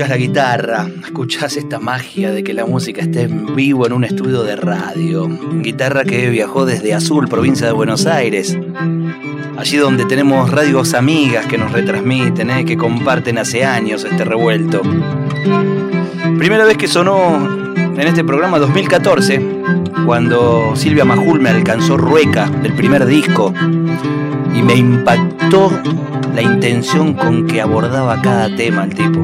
Escuchás la guitarra, escuchás esta magia de que la música esté en vivo en un estudio de radio. Guitarra que viajó desde Azul, provincia de Buenos Aires. Allí donde tenemos radios amigas que nos retransmiten, ¿eh? que comparten hace años este revuelto. Primera vez que sonó en este programa 2014, cuando Silvia Majul me alcanzó Rueca del primer disco y me impactó la intención con que abordaba cada tema el tipo.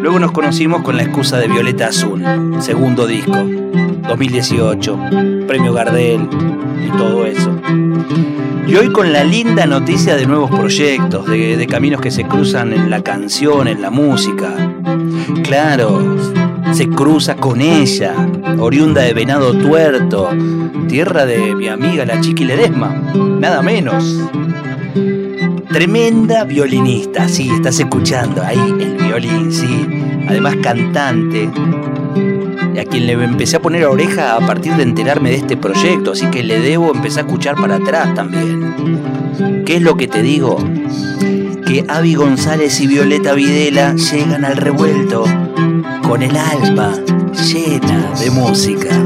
Luego nos conocimos con la excusa de Violeta Azul, segundo disco, 2018, premio Gardel y todo eso. Y hoy con la linda noticia de nuevos proyectos, de, de caminos que se cruzan en la canción, en la música. Claro, se cruza con ella, oriunda de Venado Tuerto, tierra de mi amiga la Chiqui Ledesma, nada menos. Tremenda violinista, sí, estás escuchando ahí el violín, sí. Además cantante, a quien le empecé a poner oreja a partir de enterarme de este proyecto, así que le debo empezar a escuchar para atrás también. ¿Qué es lo que te digo? Que Avi González y Violeta Videla llegan al revuelto con el alma llena de música.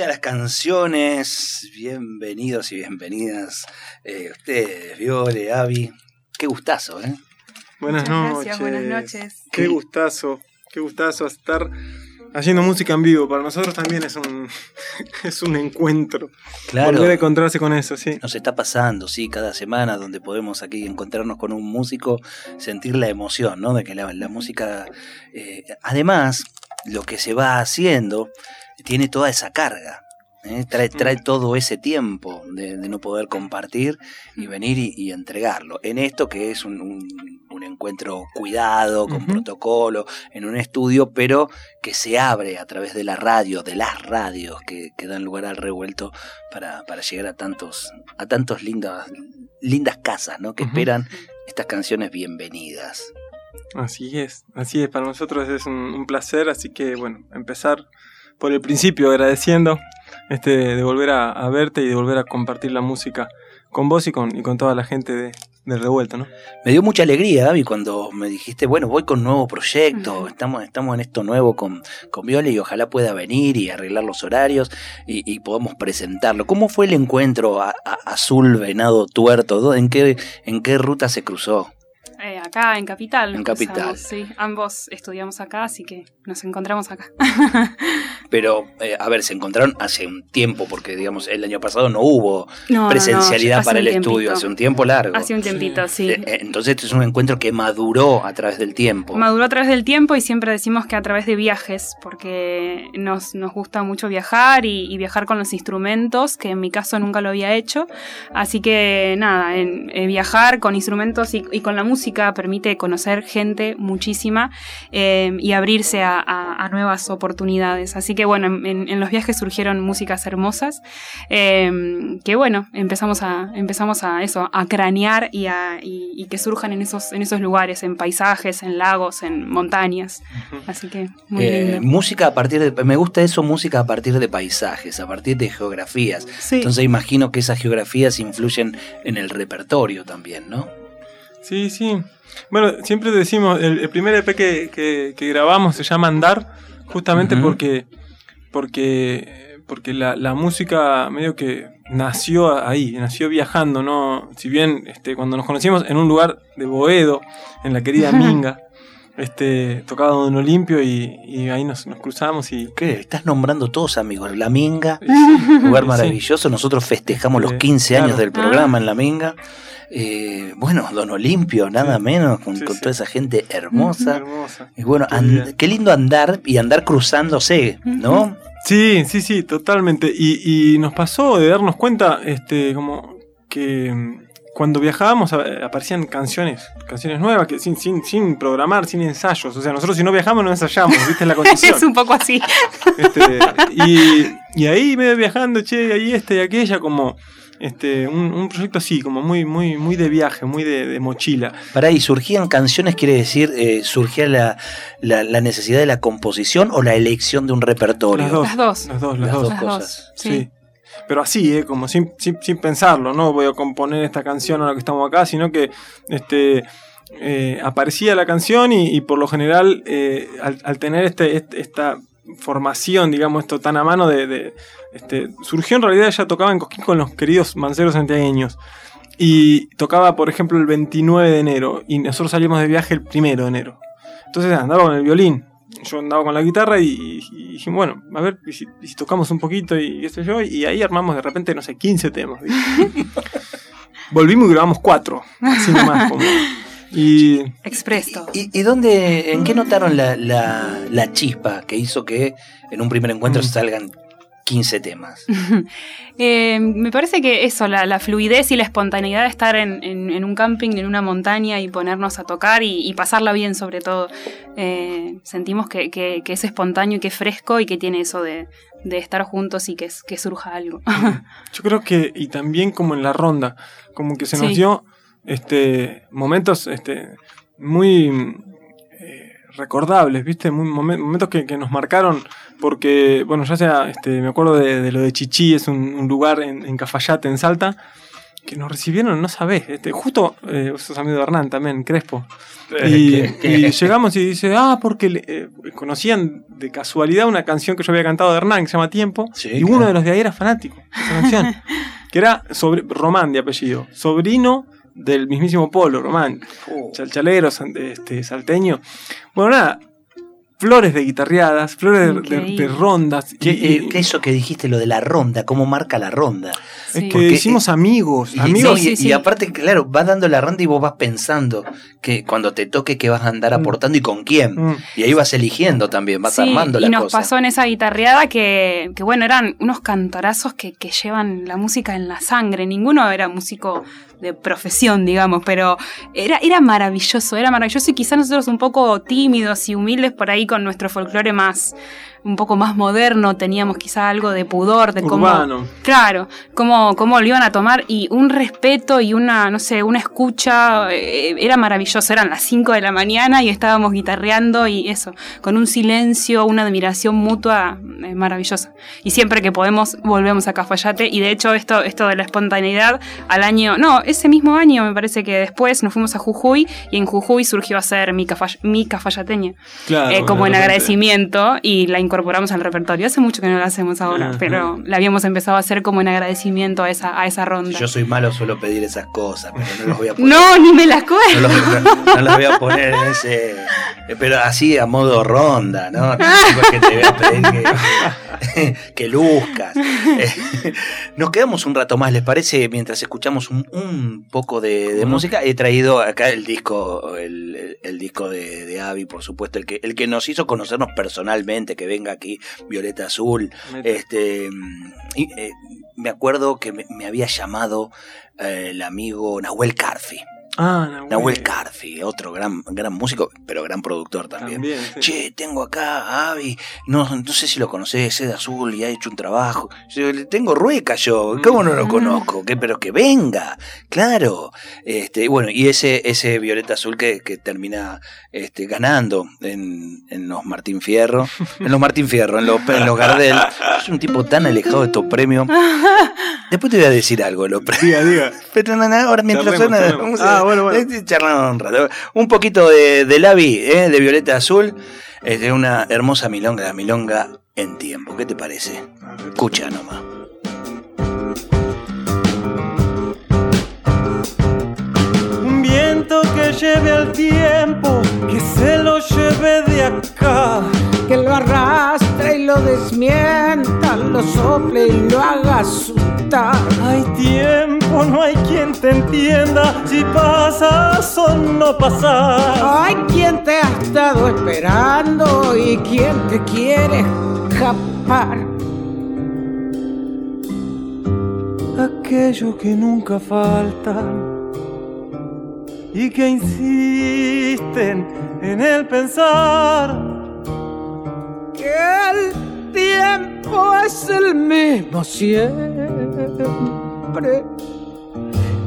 Bienvenida a las canciones, bienvenidos y bienvenidas eh, ustedes, Viole, Avi. Qué gustazo, ¿eh? Buenas Muchas noches. gracias, buenas noches. Qué gustazo, qué gustazo estar haciendo música en vivo. Para nosotros también es un, es un encuentro. Claro. Volver a encontrarse con eso, sí. Nos está pasando, sí, cada semana donde podemos aquí encontrarnos con un músico, sentir la emoción, ¿no? De que la, la música, eh, además, lo que se va haciendo tiene toda esa carga. ¿eh? Trae, trae todo ese tiempo de, de no poder compartir y venir y, y entregarlo. En esto que es un, un- encuentro cuidado, con protocolo, en un estudio, pero que se abre a través de la radio, de las radios que, que dan lugar al revuelto para, para llegar a tantos, a tantos lindas, lindas casas, ¿no? Que esperan estas canciones bienvenidas. Así es, así es, para nosotros es un, un placer, así que bueno, empezar por el principio agradeciendo este, de volver a, a verte y de volver a compartir la música con vos y con, y con toda la gente de, del revuelto, ¿no? Me dio mucha alegría, Gaby, cuando me dijiste, bueno, voy con nuevo proyecto, estamos, estamos en esto nuevo con, con Viola y ojalá pueda venir y arreglar los horarios y, y podamos presentarlo. ¿Cómo fue el encuentro a- a- azul, venado, tuerto? ¿Dó- ¿En qué, ¿En qué ruta se cruzó? Eh, acá en Capital. En Capital. empezamos, Sí, ambos estudiamos acá, así que nos encontramos acá. Pero, eh, a ver, se encontraron hace un tiempo, porque, digamos, el año pasado no hubo No, no, no, presencialidad para el estudio, hace un tiempo largo. Hace un tiempito, sí. Eh, Entonces, este es un encuentro que maduró a través del tiempo. Maduró a través del tiempo y siempre decimos que a través de viajes, porque nos, nos gusta mucho viajar y, y viajar con los instrumentos, que en mi caso nunca lo había hecho. Así que nada, en, eh, viajar con instrumentos y, y con la música permite conocer gente muchísima eh, y abrirse a, a- a nuevas oportunidades. Así que bueno, en, en- en los viajes surgieron músicas hermosas, eh, que bueno, empezamos a, empezamos a eso, a cranear y, a, y, y que surjan en esos, en esos lugares, en paisajes, en lagos, en montañas. Así que muy Eh, lindo. música a partir de. Me gusta eso, música a partir de paisajes, a partir de geografías. Sí. Entonces imagino que esas geografías influyen en el repertorio también, ¿no? Sí, sí. Bueno, siempre decimos, el, el primer EP que, que- que grabamos se llama Andar, justamente porque, porque, porque la, la música medio que nació ahí, nació viajando, ¿no? Si bien este, cuando nos conocimos en un lugar de Boedo, en la querida Minga, este, tocaba Don Olimpio y, y ahí nos, nos cruzamos y... ¿Qué? Estás nombrando todos amigos. La Minga, sí, lugar sí. maravilloso. Nosotros festejamos los Eh, 15 años del programa en La Minga. Eh, bueno, Don Olimpio, nada Sí. menos, con, Sí, con sí. toda esa gente hermosa. Hermosa. Y bueno, Qué qué lindo andar y andar cruzándose, ¿no? Sí, sí, sí, totalmente. Y, y nos pasó de darnos cuenta, este, como que cuando viajábamos a- aparecían canciones, canciones nuevas, que sin, sin, sin programar, sin ensayos. O sea, nosotros si no viajamos no ensayamos, ¿viste? Es la condición. es un poco así. Este, y, y ahí medio viajando, che, ahí este y aquella, como este, un, un proyecto así, como muy, muy, muy de viaje, muy de, de mochila. Para ahí, ¿surgían canciones? Quiere decir, eh, ¿surgía la, la- la necesidad de la composición o la elección de un repertorio? Las dos. Las dos. Las dos, las, Las dos. dos Las cosas. dos. Sí. Sí. Pero así, ¿eh? como sin, sin, pensarlo, no voy a componer esta canción a la que estamos acá, sino que este, eh, aparecía la canción y, por lo general, eh, al, tener este, este- esta formación, digamos, esto tan a mano de... este, surgió en realidad, ya tocaba en Cosquín con los queridos manceros santiagueños. Y tocaba, por ejemplo, el 29 de enero. Y nosotros salimos de viaje el 1 de enero. Entonces andaba con el violín. Yo andaba con la guitarra y, y dijimos, bueno, a ver, y si, y si tocamos un poquito y qué sé yo. Y ahí armamos de repente, no sé, 15 temas. Volvimos y grabamos cuatro. Así nomás. Como, y Expresto. ¿Y, y dónde, en qué notaron la, la- la chispa que hizo que en un primer encuentro Mm. salgan 15 temas? Eh, me parece que eso, la, la fluidez y la espontaneidad de estar en, en- en un camping, en una montaña y ponernos a tocar y, y pasarla bien sobre todo. Eh, sentimos que, que- que es espontáneo y que es fresco y que tiene eso de, de estar juntos y que, es- que surja algo. yo creo que, y también como en la ronda, como que se nos Sí. dio este, momentos este, muy recordables, ¿viste? Muy, momen- momentos que, que nos marcaron, porque, bueno, ya sea, este, me acuerdo de, de lo de Chichí, es un, un lugar en, en Cafayate, en Salta, que nos recibieron, no sabés, este, justo, eh, vos sos amigo de Hernán también, Crespo. Y, ¿Qué- qué? y llegamos y dice, ah, porque le- eh, conocían de casualidad una canción que yo había cantado de Hernán, que se llama Tiempo, Sí, y uno de los de ahí era fanático de esa canción, que era sobre, Román de apellido, sobrino del mismísimo Polo, Román, Oh. chalchalero, este, salteño. Bueno, nada, flores de guitarreadas, flores de- de, rondas. Que, y- eh, que eso que dijiste, lo de la ronda, cómo marca la ronda. es Sí. que Porque, hicimos amigos, Y, amigos. y- Sí, aparte, claro, vas dando la ronda y vos vas pensando que cuando te toque que vas a andar Mm. aportando y con quién. Mm. Y ahí vas eligiendo también, vas Sí, armando la y nos cosa. pasó en esa guitarreada que, que, bueno, eran unos cantorazos que, que llevan la música en la sangre. Ninguno era músico de profesión, digamos, pero era, era maravilloso, era maravilloso y quizás nosotros un poco tímidos y humildes por ahí con nuestro folclore más, un poco más moderno, teníamos quizá algo de pudor, de cómo... Urbano. Claro, cómo, cómo lo iban a tomar y un respeto y una, no sé, una escucha, eh, era maravilloso, eran las 5 de la mañana y estábamos guitarreando y eso, con un silencio, una admiración mutua eh, maravillosa. Y siempre que podemos volvemos a Cafayate y de hecho esto, esto de la espontaneidad al año, no, ese mismo año me parece que después nos fuimos a Jujuy y en Jujuy surgió a ser mi, Cafay- mi Cafayateña, Claro, eh, como en agradecimiento y la incorporamos al repertorio. Hace mucho que no la hacemos ahora, pero la habíamos empezado a hacer como en agradecimiento a esa, a esa ronda. Yo soy malo, suelo pedir esas cosas, pero no los voy a poner. No, ni me las cuento. No los, no los voy a poner en ese. Pero así a modo ronda, ¿no? Que te voy a pedir que, que luzcas. Eh, Nos quedamos un rato más, ¿les parece? Mientras escuchamos un, un poco de, música. He traído acá el disco, el, el- el disco de, de Avi, por supuesto, el que, el que nos hizo conocernos personalmente, que aquí, Violeta Azul. Este, y, eh, me acuerdo que me, me había llamado eh, el amigo Nahuel Carfi. Ah, Nahuel. Nahuel Carfi, otro gran, gran músico, pero gran productor también. También, sí. Che, tengo acá a Avi, no, no sé si lo conocés, es de azul y ha hecho un trabajo. Yo, le tengo rueca yo, ¿cómo no lo conozco? ¿Qué, pero que venga, claro. Este, bueno, y ese, ese Violeta Azul que, que termina este, ganando en, en los Martín Fierro, en los Martín Fierro, en los, en los Gardel. Es un tipo tan alejado de estos premios. Después te voy a decir algo de los premios. Diga, diga. Pero no, no, ahora mientras suena. charlemos. vamos a- Ah, bueno, bueno. charlamos un rato. Un poquito de, de Lavi, eh, de Violeta Azul. Es de una hermosa milonga, la milonga en tiempo. ¿Qué te parece? Escucha nomás. Un viento que lleve al tiempo, que se lo lleve de acá. que lo arrastre y lo desmienta, lo sople y lo haga asustar. Hay tiempo, no hay quien te entienda si pasas o no pasas. Hay quien te ha estado esperando y quien te quiere escapar. Aquello que nunca faltan y que insisten en el pensar. Es el mismo siempre.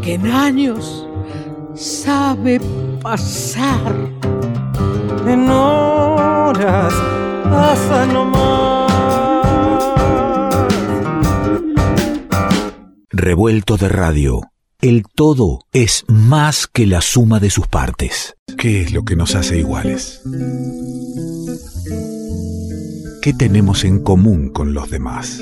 Que en años sabe pasar. En horas pasa nomás. Revuelto de radio. El todo es más que la suma de sus partes. ¿Qué es lo que nos hace iguales? ¿Qué tenemos en común con los demás?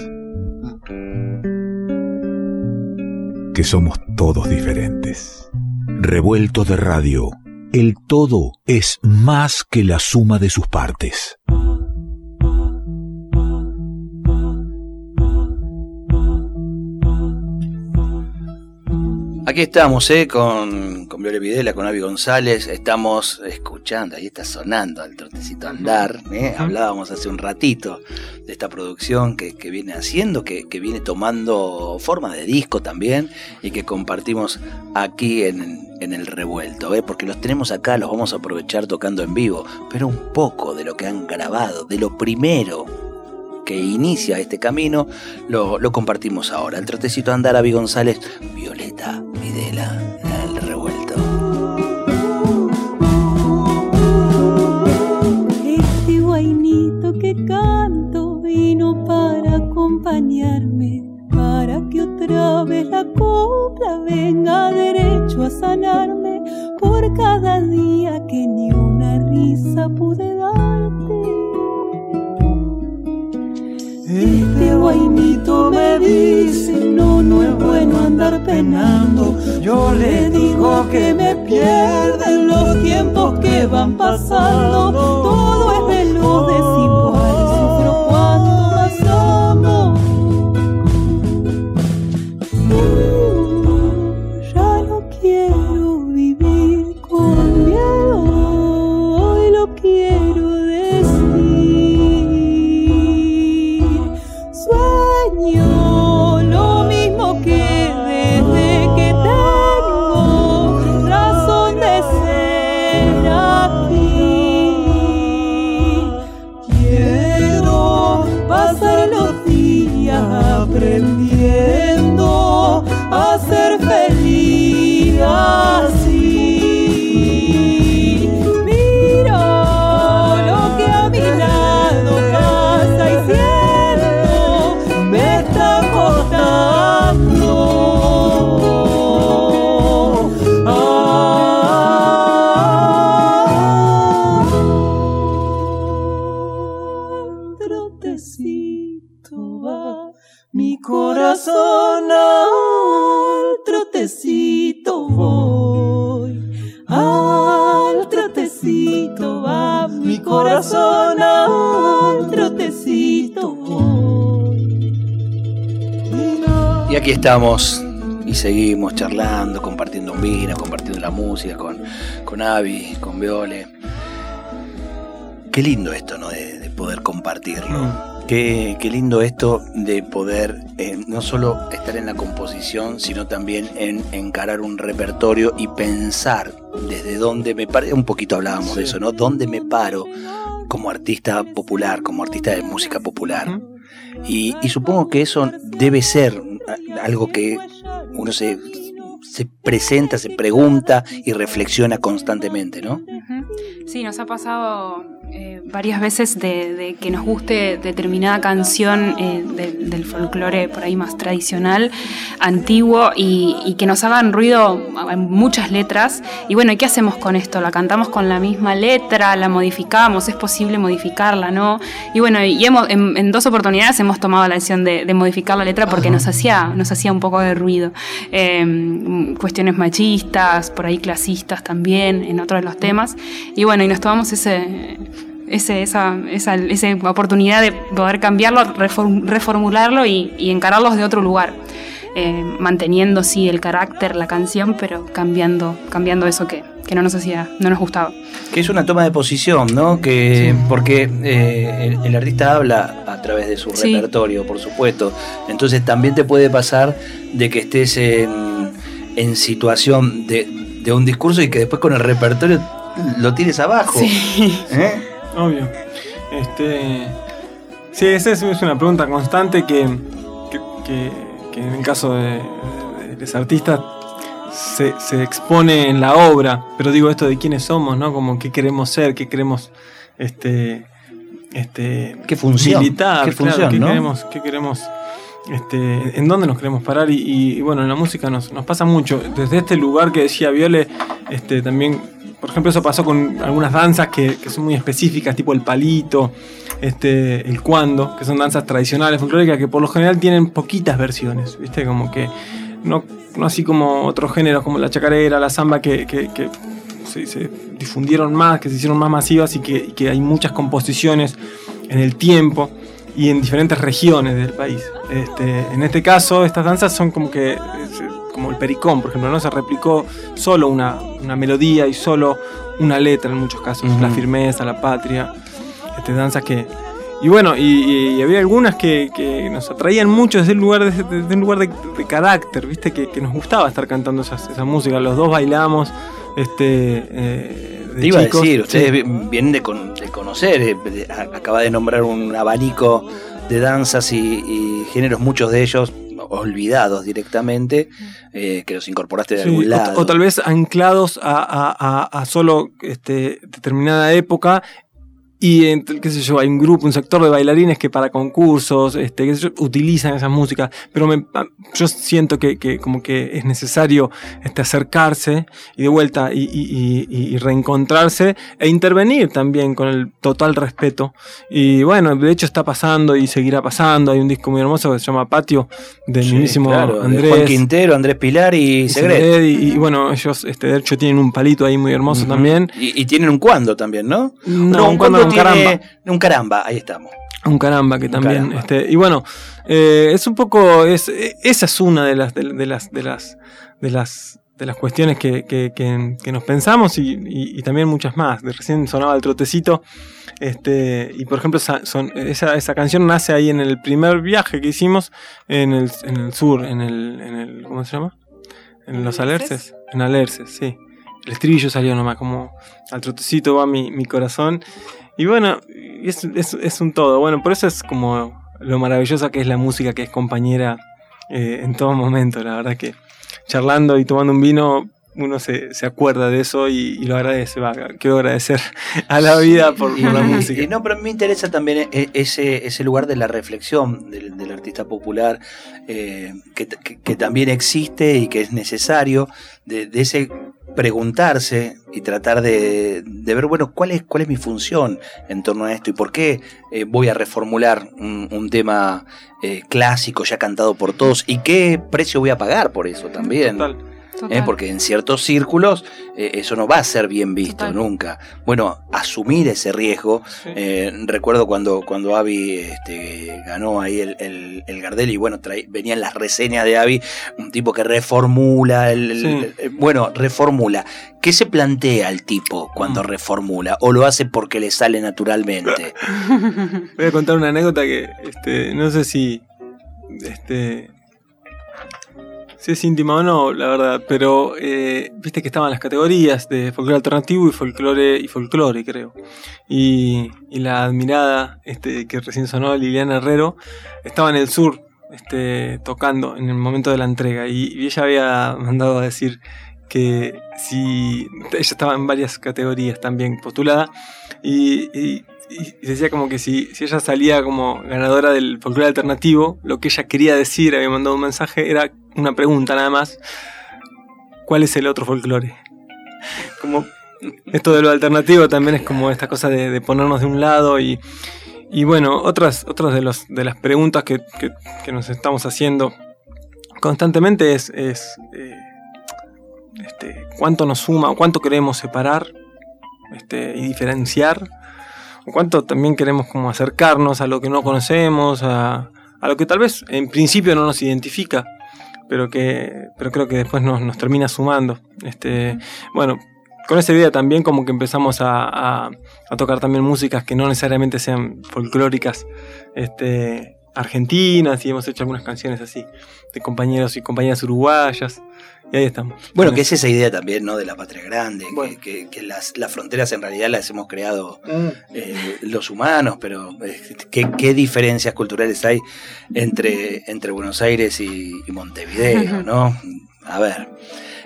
Que somos todos diferentes. Revuelto de radio. El todo es más que la suma de sus partes. Aquí estamos, ¿eh? Con, con Viole Videla, con Avi González. Estamos escuchando, ahí está sonando el trotecito andar. ¿eh? Hablábamos hace un ratito de esta producción que, que viene haciendo, que, que viene tomando forma de disco también y que compartimos aquí en, en el revuelto, ¿eh? porque los tenemos acá, los vamos a aprovechar tocando en vivo, pero un poco de lo que han grabado, de lo primero que inicia este camino, lo, compartimos ahora. El trotecito andar, Avi González, Violeta Videla, el revuelto. Estamos y seguimos charlando, compartiendo un vino, compartiendo la música con, con Avi, con Viole. Qué lindo esto, ¿no? De, de poder compartirlo. Qué, qué lindo esto de poder eh, no solo estar en la composición, sino también en encarar un repertorio y pensar desde dónde me paro. Un poquito hablábamos de eso, ¿no? ¿Dónde me paro como artista popular, como artista de música popular? Y, y supongo que eso debe ser algo que uno se, se presenta, se pregunta y reflexiona constantemente, ¿no? Sí, nos ha pasado eh, varias veces de, de que nos guste determinada canción eh, de- del folclore por ahí más tradicional, antiguo, y, y que nos hagan ruido en muchas letras. Y bueno, ¿y qué hacemos con esto? ¿La cantamos con la misma letra? ¿La modificamos? ¿Es posible modificarla? ¿No? Y bueno, y hemos, en, en dos oportunidades hemos tomado la decisión de, de modificar la letra porque nos hacía, nos hacía un poco de ruido. Eh, cuestiones machistas, por ahí clasistas también, en otros de los temas. Y bueno, y nos tomamos ese, ese, esa, esa, esa oportunidad de poder cambiarlo, reform- reformularlo y, y encararlos de otro lugar. Eh, manteniendo sí el carácter, la canción, pero cambiando, cambiando eso que, que no nos hacía, no nos gustaba. Que es una toma de posición, ¿no? Que, Porque eh, el, el artista habla a través de su Sí. repertorio, por supuesto. Entonces también te puede pasar de que estés en, en situación de, de un discurso y que después con el repertorio lo tires abajo. Sí. ¿Eh? Obvio. Este, sí, esa es, una pregunta constante que, que, que- que en el caso de, de- de los artistas se, se expone en la obra. Pero digo esto de quiénes somos, ¿no? Como qué queremos ser, qué queremos este, este, ¿Qué función? militar, ¿Qué claro, función, qué queremos, qué queremos este, en dónde nos queremos parar y, bueno, en la música nos, pasa mucho. Desde este lugar que decía Viole, este, también, por ejemplo, eso pasó con algunas danzas que, son muy específicas, tipo el palito, este, el cuando, que son danzas tradicionales, folclóricas, que por lo general tienen poquitas versiones, ¿viste? Como que no, no así como otros géneros como la chacarera, la samba, que, se, difundieron más, que se hicieron más masivas y que hay muchas composiciones en el tiempo y en diferentes regiones del país. Este, en este caso, estas danzas son como que, como el pericón, por ejemplo, ¿no? Se replicó solo una, una melodía y solo una letra en muchos casos, Ujú. la firmeza, la patria, este, danzas que... Y bueno, y, y- y había algunas que, que nos atraían mucho desde un lugar de, desde un lugar de, de carácter, ¿viste? Que, que nos gustaba estar cantando esas- esa música. Los dos bailamos, este... eh, de Te iba chicos. a decir, ustedes Sí. vienen de, con- de conocer, eh, de- acaba de nombrar un abanico de danzas y, y géneros, muchos de ellos olvidados directamente, eh, que los incorporaste de Sí, algún o- lado. O, tal vez anclados a, a- a- a solo este, determinada época. Y, qué sé yo, hay un grupo, un sector de bailarines que para concursos, este, qué sé yo, utilizan esa música. Pero me- a- yo siento que, que como que es necesario este, acercarse y de vuelta y, y- y- y reencontrarse e intervenir también con el total respeto. Y bueno, de hecho está pasando y seguirá pasando. Hay un disco muy hermoso que se llama Patio, del Sí, mismísimo claro, de Andrés. Juan Quintero, Andrés Pilar y Segret. Y, bueno, ellos este, de hecho tienen un palito ahí muy hermoso también. Y, y tienen un cuando también, ¿no? No, un cuando, un tiene- caramba. Un caramba, ahí estamos. Un caramba que Un también. caramba. Este, y bueno, eh, es un poco. Es, esa es una de las, de, de las, de las, de las, de las cuestiones que, que- que- que nos pensamos y, y- y también muchas más. De recién sonaba el trotecito. Este, y por ejemplo, esa, son- esa, esa canción nace ahí en el primer viaje que hicimos en el, en el sur, en el, en el. ¿Cómo se llama? En los ¿Alerces? Alerces. En Alerces, sí. El estribillo salió nomás, como al trotecito va mi, mi corazón. Y bueno, es, es- es un todo. Bueno, por eso es como lo maravillosa que es la música, que es compañera eh, en todo momento. La verdad que charlando y tomando un vino uno se, se acuerda de eso y, y lo agradece. Va, quiero agradecer a la vida por, por la música. y no, pero me interesa también e- ese, ese lugar de la reflexión del, del artista popular, eh, que, que- que también existe y que es necesario, de, de ese preguntarse y tratar de, de ver, bueno, ¿cuál es, cuál es mi función en torno a esto y por qué eh, voy a reformular un, un tema eh, clásico ya cantado por todos y qué precio voy a pagar por eso también. Total. ¿Eh? porque en ciertos círculos eh, eso no va a ser bien visto Total. nunca. Bueno, asumir ese riesgo. Sí. eh, recuerdo cuando, cuando Avi este, ganó ahí el, el, el Gardel y bueno, venían las reseñas de Avi, un tipo que reformula, Sí. el- bueno, reformula. ¿Qué se plantea el tipo cuando Mm. reformula? ¿O lo hace porque le sale naturalmente? Voy a contar una anécdota que este, no sé si este, si es íntima o no, la verdad, pero eh, viste que estaban las categorías de folclore alternativo y folclore y folclore, creo. Y, y la admirada este, que recién sonó, Liliana Herrero, estaba en el sur este, tocando en el momento de la entrega y, y ella había mandado a decir que si ella estaba en varias categorías también postulada y, y- y decía como que si, si ella salía como ganadora del folclore alternativo, lo que ella quería decir, había mandado un mensaje, era una pregunta nada más. ¿Cuál es el otro folclore? Como esto de lo alternativo también es como esta cosa de, de ponernos de un lado y, y bueno, otras, otras de, los, de las preguntas que, que- que nos estamos haciendo constantemente es, es, eh, este, cuánto nos suma cuánto queremos separar este, y diferenciar o cuánto también queremos como acercarnos a lo que no conocemos, a, a lo que tal vez en principio no nos identifica, pero que pero creo que después nos, nos termina sumando. Este, bueno, con esa idea también como que empezamos a, a- a tocar también músicas que no necesariamente sean folclóricas este, argentinas y hemos hecho algunas canciones así de compañeros y compañeras uruguayas y ahí estamos. Bueno, que es esa idea también, ¿no? De la patria grande, que- Bueno. que, que las, las fronteras en realidad las hemos creado eso. eh, los humanos, pero eh, ¿qué, qué diferencias culturales hay entre, entre Buenos Aires y, y Montevideo, ¿no? A ver,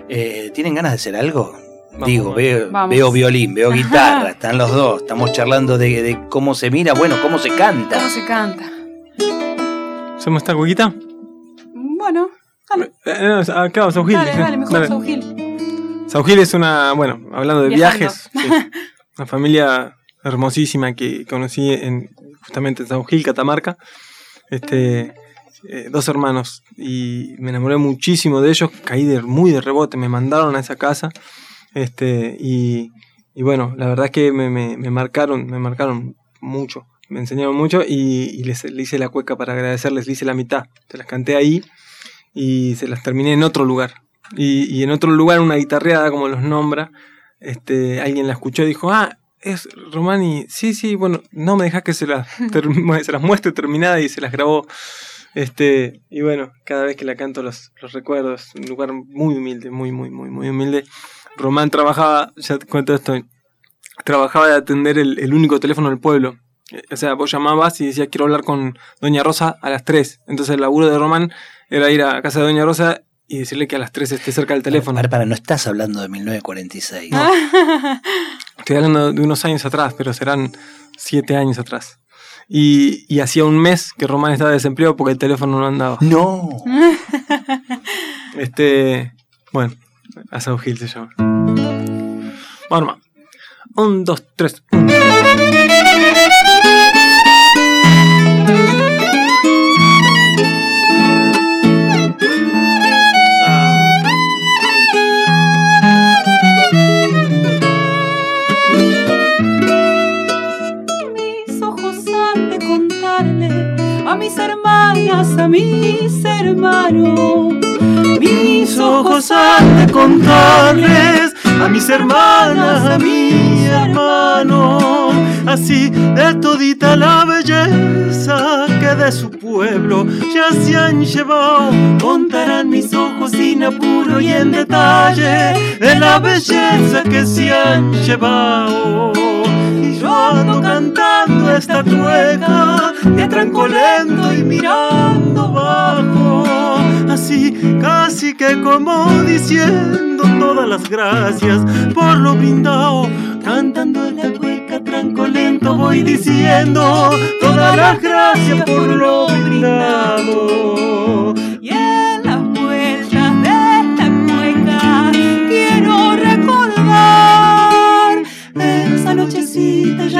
eh, ¿tienen ganas de hacer algo? Vamos, Digo, veo, veo violín, veo guitarra, están los dos, estamos charlando de, de cómo se mira, bueno, cómo se canta. ¿Cómo se canta? ¿Hacemos esta cuequita? Bueno, dale, Eh, no, ah, claro, Sau Gil. dale, dale, mejor Dale. Sau Gil. Sau Gil es una, bueno, hablando de Viajando. viajes, sí, una familia hermosísima que conocí en justamente en Sau Gil, Catamarca. Este, eh, dos hermanos y me enamoré muchísimo de ellos, caí de, muy de rebote, me mandaron a esa casa. Este, y, y bueno, la verdad es que me, me- me marcaron, me marcaron mucho, me enseñaron mucho y, y les, le hice la cueca para agradecerles, le hice la mitad, se las canté ahí y se las terminé en otro lugar. Y, y en otro lugar, una guitarreada, como los nombra, este, alguien la escuchó y dijo, ah, es Romani, sí, sí, bueno, no me dejas que se las, se las muestre terminada y se las grabó. Este, y bueno, cada vez que la canto los, los recuerdo, es un lugar muy humilde, muy, muy, muy, muy humilde. Román trabajaba, ya te cuento esto, trabajaba de atender el, el único teléfono del pueblo. Eh, O sea, vos llamabas y decías quiero hablar con Doña Rosa a las 3. Entonces el laburo de Román era ir a casa de Doña Rosa y decirle que a las 3 esté cerca del teléfono. Para, para, no estás hablando de 1946. Estoy hablando de unos años atrás, pero serán 7 años atrás. Y, y hacía un mes que Román estaba desempleado porque el teléfono no andaba. No. Este, bueno, a South Hill se llama. Vamos, nomás. Un, dos, tres. un. A mis hermanos. Mis ojos han de contarles a mis hermanas, a mis hermanos, así de todita la belleza que de su pueblo ya se han llevado. Contarán mis ojos sin apuro y en detalle de la belleza que se han llevado. Yo ando cantando esta cueca de tranco lento y mirando bajo así, casi que como diciendo todas las gracias por lo brindado. Cantando la cueca tranco lento voy diciendo todas las gracias por lo brindado.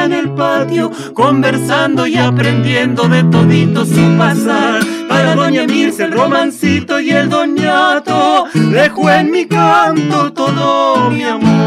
En el patio, conversando y aprendiendo de todito su pasar. Para doña Mirce el romancito y el doñato, dejo en mi canto todo mi amor.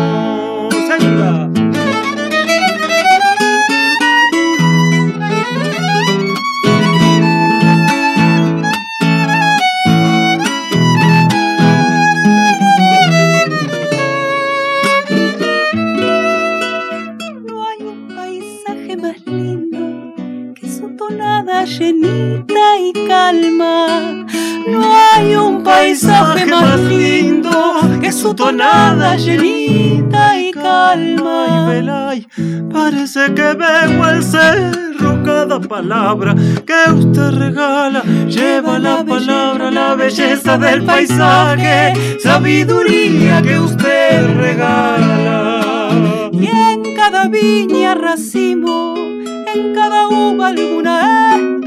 Llenita y calma. No hay un paisaje más lindo que su tonada llenita y calma. Parece que veo el cerro, cada palabra que usted regala lleva la palabra, la belleza del paisaje, sabiduría que usted regala. Y en cada viña racimo, en cada uva alguna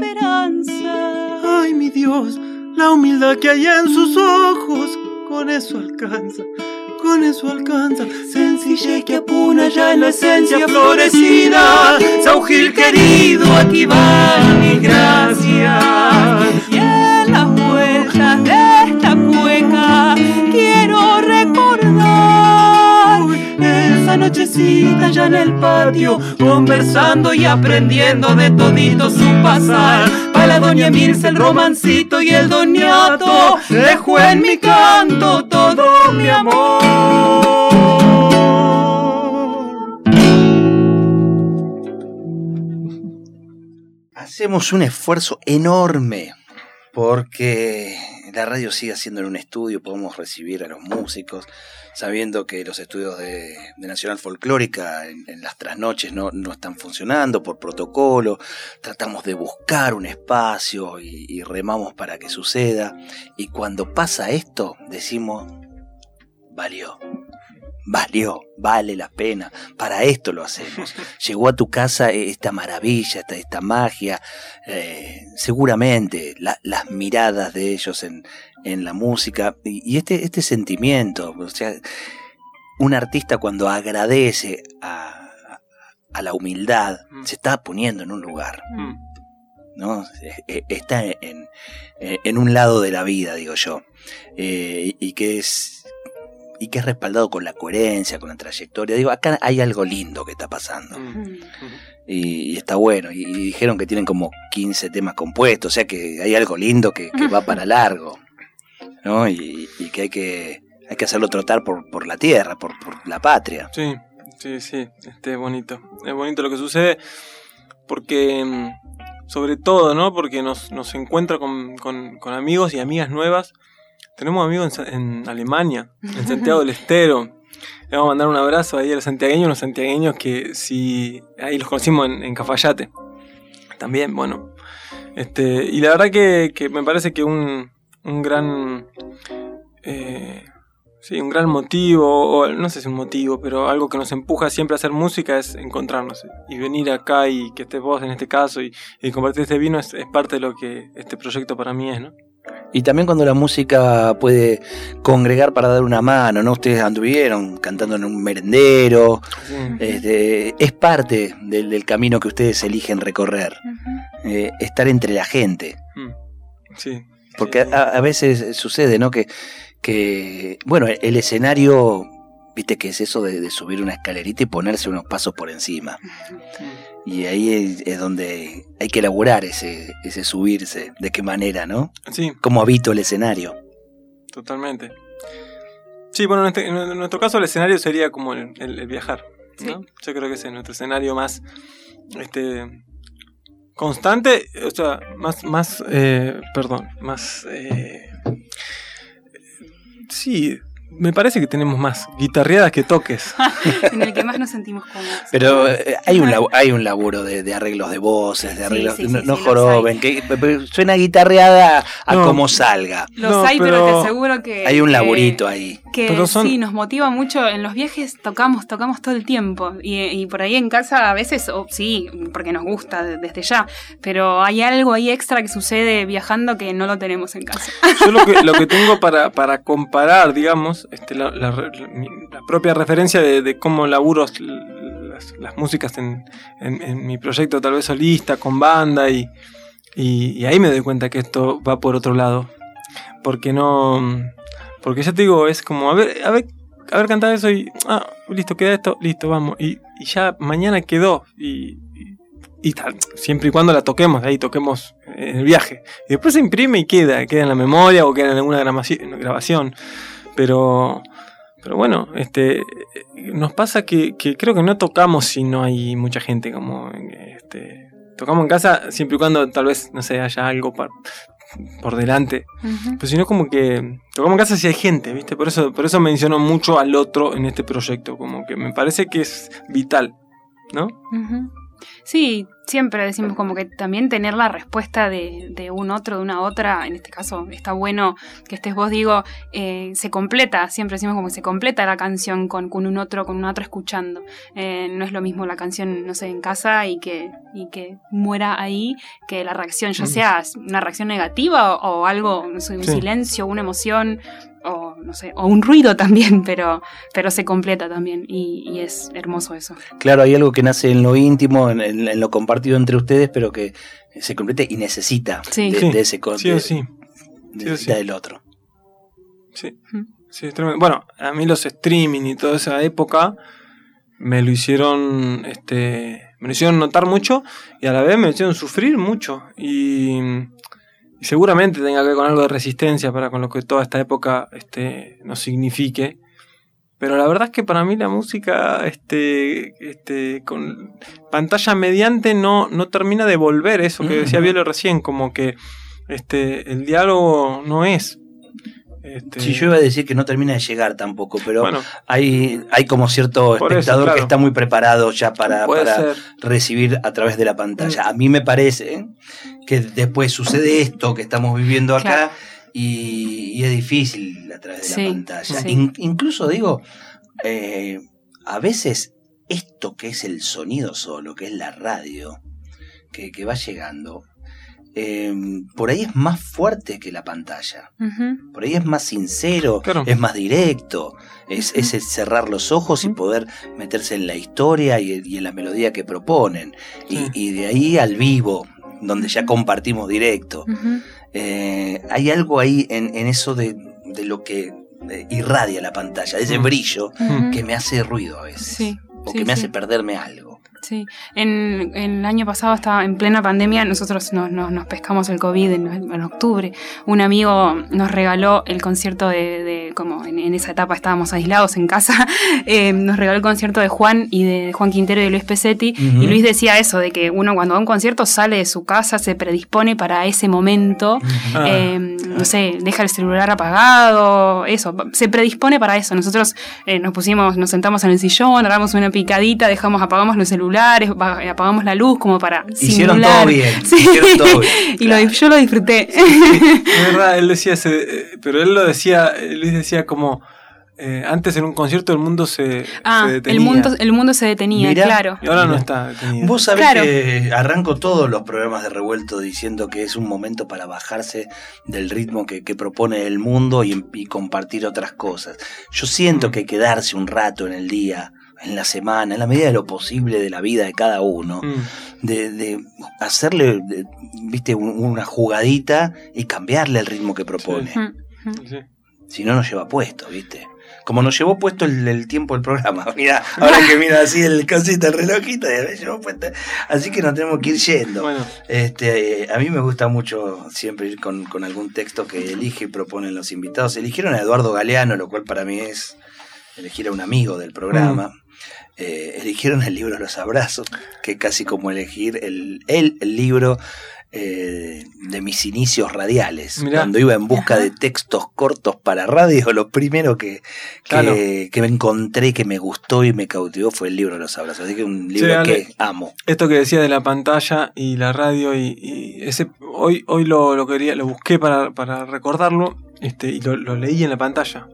esperanza. Ay, mi Dios, la humildad que hay en sus ojos, con eso alcanza. Con eso alcanza, sencillez que apuna ya en la esencia florecida. Saugil querido, aquí va mi gracias. Y en las vueltas de esta cueca quiero recordar esa nochecita ya en el patio, conversando y aprendiendo de todito su pasar. La doña Mirce el romancito y el doñato, dejo en mi canto todo mi amor. Hacemos un esfuerzo enorme porque la radio siga siendo en un estudio, podemos recibir a los músicos, sabiendo que los estudios de, Nacional Folclórica en, las trasnoches no, no están funcionando por protocolo, tratamos de buscar un espacio y remamos para que suceda, y cuando pasa esto decimos, valió. Valió, vale la pena. Para esto lo hacemos. Llegó a tu casa esta maravilla, esta, esta magia. eh, seguramente la- las miradas de ellos en, en la música y, y este, este sentimiento. O sea, un artista cuando agradece a, a la humildad Mm. se está poniendo en un lugar. Mm. ¿no? Eh, eh, Está en, eh, en un lado de la vida, digo yo, Eh, y que es y que es respaldado con la coherencia, con la trayectoria. Digo, acá hay algo lindo que está pasando Mm. y, y está bueno. Y, y dijeron que tienen como 15 temas compuestos, o sea que hay algo lindo que, que va para largo, ¿no? Y, y que hay que hay que hacerlo trotar por, por la tierra, por, por la patria. Sí, sí, sí, este, es bonito. Es bonito lo que sucede porque, mm, sobre todo, ¿no? Porque nos, nos encuentra con, con- con amigos y amigas nuevas. Tenemos amigos en, Alemania, en Santiago del Estero. Le vamos a mandar un abrazo ahí a los santiagueños, unos santiagueños que si ahí los conocimos en, en Cafayate. También, bueno. Este, y la verdad que, que me parece que un, un gran eh, Sí, un gran motivo, o no sé si un motivo, pero algo que nos empuja siempre a hacer música es encontrarnos. Y venir acá y que estés vos en este caso y, y compartir este vino es, es parte de lo que este proyecto para mí es, ¿no? Y también cuando la música puede congregar para dar una mano, ¿no? Ustedes anduvieron cantando en un merendero, Sí. este, es parte del, del camino que ustedes eligen recorrer, eh, estar entre la gente. Mm. Sí. Porque a, a veces sucede, ¿no? Que, que, bueno, el escenario, viste que es eso de, de subir una escalerita y ponerse unos pasos por encima. Y ahí es, es donde hay que elaborar ese, ese subirse, de qué manera, ¿no? Sí, Cómo habito el escenario. totalmente. Sí, bueno, en, este- en nuestro caso el escenario sería como el, el- el viajar. ¿no? Yo creo que ese es nuestro escenario más este constante, o sea, más, más eh, perdón, más eh, sí, me parece que tenemos más guitarreadas que toques. en el que más nos sentimos cómodos. Pero eh, hay un laburo, hay un laburo de, de arreglos de voces, de arreglos, sí, sí, no, sí, no los joroben, que suena guitarreada a No. como salga. Los No, hay, pero, pero te aseguro que. Hay un que- laburito ahí. Que Pero son- sí, nos motiva mucho. En los viajes tocamos, tocamos todo el tiempo. Y, y por ahí en casa a veces, oh, sí, porque nos gusta de- desde ya. Pero hay algo ahí extra que sucede viajando que no lo tenemos en casa. Yo lo que, lo que tengo para, para comparar, digamos, este, la, propia referencia de, cómo laburo las, músicas en, mi proyecto tal vez solista, con banda, y, y, ahí me doy cuenta que esto va por otro lado. Porque no... Porque ya te digo, es como, a ver, a ver, a ver cantar eso y... Ah, listo, queda esto, listo, vamos. Y, ya mañana quedó. Y, y, siempre y cuando la toquemos, ahí toquemos en el viaje. Y después se imprime y queda, queda en la memoria o queda en alguna grabación. Pero, pero bueno, este, nos pasa que, que creo que no tocamos si no hay mucha gente. Como, este, tocamos en casa siempre y cuando tal vez, no sé, haya algo por delante. Ujú. Pero si no, como que tocamos en casa si hay gente, ¿viste? Por eso, por eso menciono mucho al otro en este proyecto. Como que me parece que es vital, ¿no? Ujú. Sí, siempre decimos como que también tener la respuesta de, de un otro, de una otra, en este caso está bueno que estés vos, digo, eh, se completa, siempre decimos como que se completa la canción con, con un otro, con una otra escuchando. Eh, no es lo mismo la canción, no sé, en casa y que, y que muera ahí, que la reacción, ya sea una reacción negativa o, o algo, no sé, un Sí. silencio, una emoción, o no sé, o un ruido también, pero, pero se completa también y, y es hermoso eso. Claro, hay algo que nace en lo íntimo, en, en- en lo compartido entre ustedes, pero que se complete y necesita Sí. de, Sí, de ese con- Sí o sí. necesita sí. del otro. Sí, Mm. sí, es tremendo. Bueno, a mí los streaming y toda esa época me lo hicieron, este, me lo hicieron notar mucho y a la vez me hicieron sufrir mucho. Y, y seguramente tenga que ver con algo de resistencia para con lo que toda esta época este, nos signifique. Pero la verdad es que para mí la música este, este, con pantalla mediante no, no termina de volver eso que decía Ujú. Bielo recién, como que este, el diálogo no es. Este, Sí, yo iba a decir que no termina de llegar tampoco, pero bueno, hay, hay como cierto eso, espectador claro. que está muy preparado ya para, para recibir a través de la pantalla. Mm. A mí me parece que después sucede esto que estamos viviendo acá Claro. y, y es difícil a través de Sí, la pantalla. sí. In- incluso digo, eh, a veces esto que es el sonido solo, que es la radio, que, que va llegando, eh, por ahí es más fuerte que la pantalla. Por ahí es más sincero, Claro. es más directo, es, es el cerrar los ojos y poder meterse en la historia y, y en la melodía que proponen. Y, Sí. y de ahí al vivo, donde ya compartimos directo. Eh, hay algo ahí en, en eso de, de lo que eh, irradia la pantalla, de ese brillo que me hace ruido a veces. Sí, o sí, que me sí. hace perderme algo. Sí, en, en el año pasado estaba en plena pandemia, nosotros nos, nos, nos pescamos el COVID en, en octubre. Un amigo nos regaló el concierto de, de- como en, en esa etapa estábamos aislados en casa, eh, nos regaló el concierto de Juan y de Juan Quintero y de Luis Pesetti. Y Luis decía eso, de que uno cuando va a un concierto sale de su casa, se predispone para ese momento. Ah, Eh, no sé, deja el celular apagado, eso, se predispone para eso. Nosotros eh, nos pusimos, nos sentamos en el sillón, agarramos una picadita, dejamos, apagamos los celulares, apagamos la luz como para Hicieron simular. todo bien. Sí. hicieron todo bien, y lo- yo lo disfruté. Es verdad, él decía, eh, pero él lo decía, Luis decía como, eh, antes en un concierto el mundo se, ah, se detenía. el mundo, el mundo se detenía, Mirá. claro. Y ahora no está detenido. Vos sabés Claro. que arranco todos los programas de revuelto diciendo que es un momento para bajarse del ritmo que, que propone el mundo y, y compartir otras cosas. Yo siento que quedarse un rato en el día, en la semana, en la medida de lo posible de la vida de cada uno, Mm, de, de hacerle, de- viste, un- una jugadita y cambiarle el ritmo que propone. Sí. Si no, nos lleva puesto, viste. Como nos llevó puesto el, el tiempo del programa. Mira, ahora que mira así el cosito, el relojito, llevó puesto. Así que nos tenemos que ir yendo. Bueno, Este, a mí me gusta mucho siempre ir con, con algún texto que elige y proponen los invitados. Eligieron a Eduardo Galeano, lo cual para mí es elegir a un amigo del programa. Eh, eligieron el libro Los Abrazos, que casi como elegir el, el, el libro eh, de mis inicios radiales. Mirá. Cuando iba en busca Ajá. de textos cortos para radio, lo primero que, que, Claro. que me encontré, que me gustó y me cautivó fue el libro los abrazos. Así que un libro Ale. que amo. Esto que decía de la pantalla y la radio y, y ese hoy hoy lo, lo quería lo busqué para, para recordarlo este y lo, lo leí en la pantalla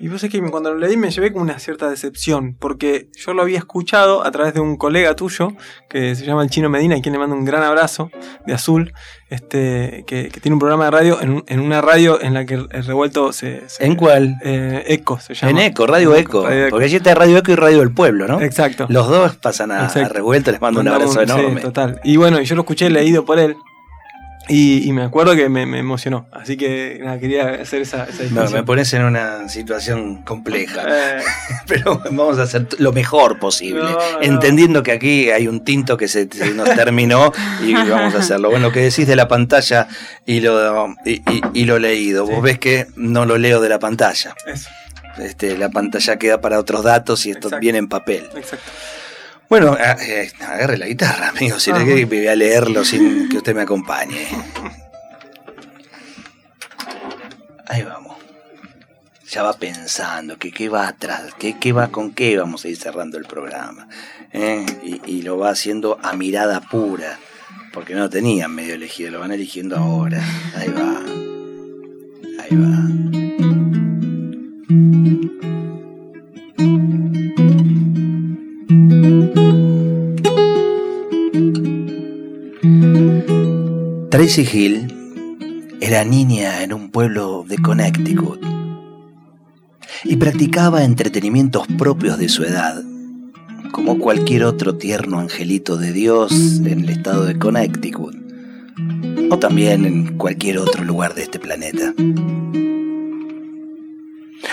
y vos es que cuando lo leí me llevé como una cierta decepción porque yo lo había escuchado a través de un colega tuyo que se llama el Chino Medina y quien le mando un gran abrazo de Azul este que, que tiene un programa de radio en, en una radio en la que el, el revuelto se, se- ¿En cuál? eh, Eco se llama En Eco, Radio Eco. Radio Eco. Porque allí está Radio Eco y Radio del Pueblo, ¿no? exacto Los dos pasan a, a Exacto. revuelta, les mando un abrazo sí, enorme. total. Y bueno, yo lo escuché leído por él. Y, y me acuerdo que me, me emocionó. Así que nada, quería hacer esa, esa No, me pones en una situación compleja, Eh, pero vamos a hacer lo mejor posible, No, no. entendiendo que aquí hay un tinto que se, se nos terminó y vamos a hacerlo. Bueno, que decís de la pantalla y lo, y, y- y lo leído, vos ves que no lo leo de la pantalla. eso, Este, la pantalla queda para otros datos y esto Exacto. viene en papel. exacto. Bueno, a- eh, agarre la guitarra, amigo, si Ah, no que bueno. voy a leerlo sin que usted me acompañe. Ahí vamos. Ya va pensando que qué va atrás, que qué va con qué vamos a ir cerrando el programa. ¿eh? Y, y lo va haciendo a mirada pura, porque no tenían medio elegido, lo van eligiendo ahora. Ahí va. Ahí va. Tracy Hill era niña en un pueblo de Connecticut y practicaba entretenimientos propios de su edad, como cualquier otro tierno angelito de Dios en el estado de Connecticut, o también en cualquier otro lugar de este planeta.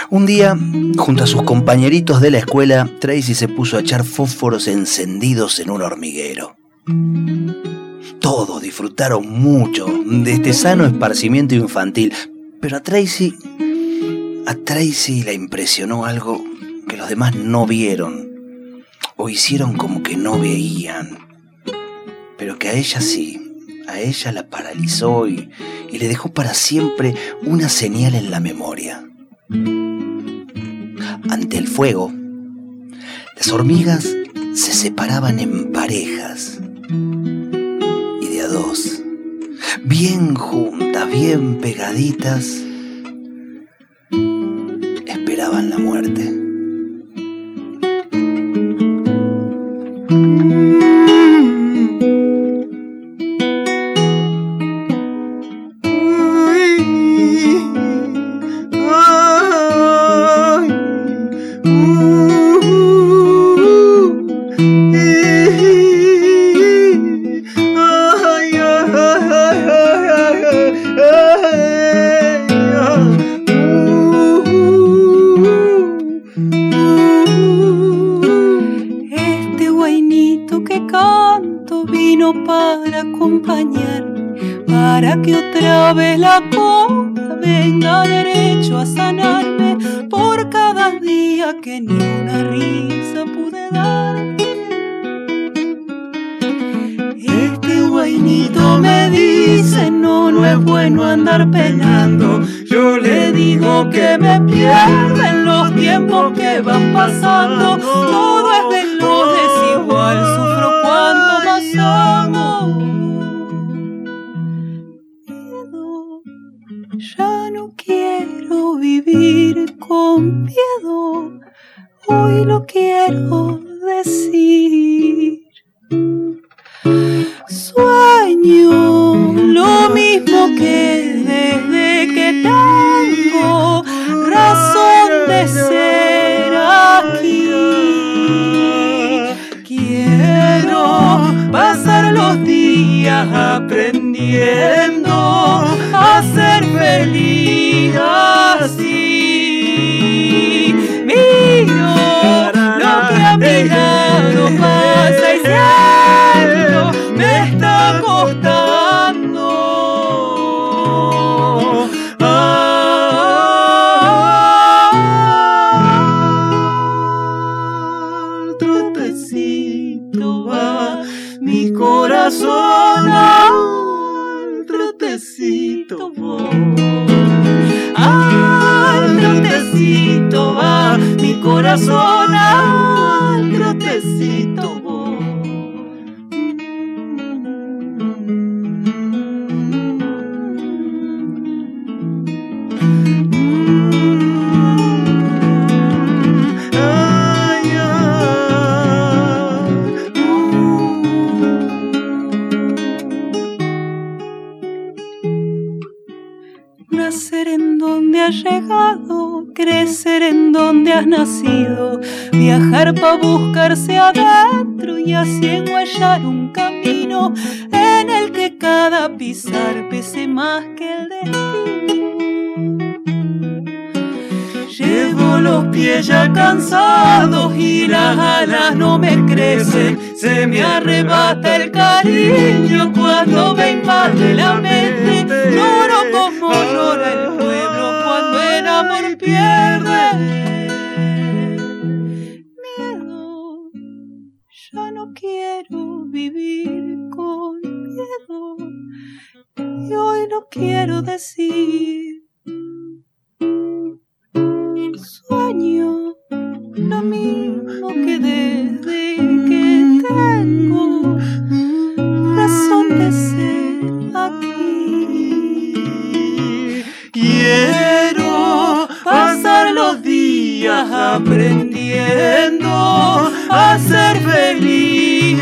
Un día, junto a sus compañeritos de la escuela, Tracy se puso a echar fósforos encendidos en un hormiguero. Todos disfrutaron mucho de este sano esparcimiento infantil, pero a Tracy, a Tracy le impresionó algo que los demás no vieron o hicieron como que no veían, pero que a ella sí, a ella la paralizó y, y le dejó para siempre una señal en la memoria. Ante el fuego, las hormigas se separaban en parejas bien juntas, bien pegaditas, esperaban la muerte. Viajar para buscarse adentro y así enguallar un camino en el que cada pisar pese más que el destino. Llevo los pies ya cansados y las alas no me crecen. Se me arrebata el cariño cuando me invade la mente. Lloro como llora el pueblo cuando el amor pierde. Vivir con miedo. Y hoy no quiero decir. Sueño lo mismo que desde que tengo razón de ser aquí. Quiero pasar los días aprendiendo a ser feliz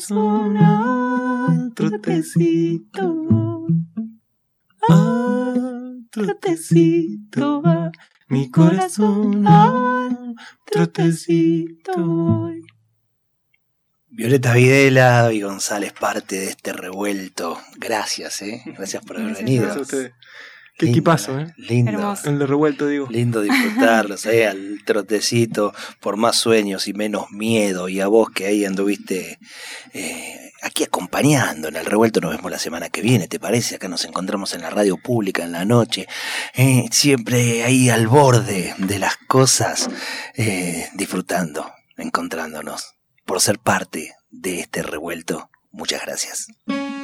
mi corazón Ah, trotecito Ah, trotecito va mi corazón Ah, trotecito voy. Violeta Videla y González, parte de este revuelto. Gracias, ¿eh? Gracias por haber Gracias venido. a ustedes. Qué Lindo, equipazo, ¿eh? Lindo. Hermoso. El de revuelto, digo. Lindo disfrutarlos, ¿eh? al trotecito, por más sueños y menos miedo. Y a vos que ahí anduviste eh, aquí acompañando en el revuelto. Nos vemos la semana que viene, ¿te parece? Acá nos encontramos en la radio pública en la noche. eh, siempre ahí al borde de las cosas, eh, disfrutando, encontrándonos. Por ser parte de este revuelto. Muchas gracias.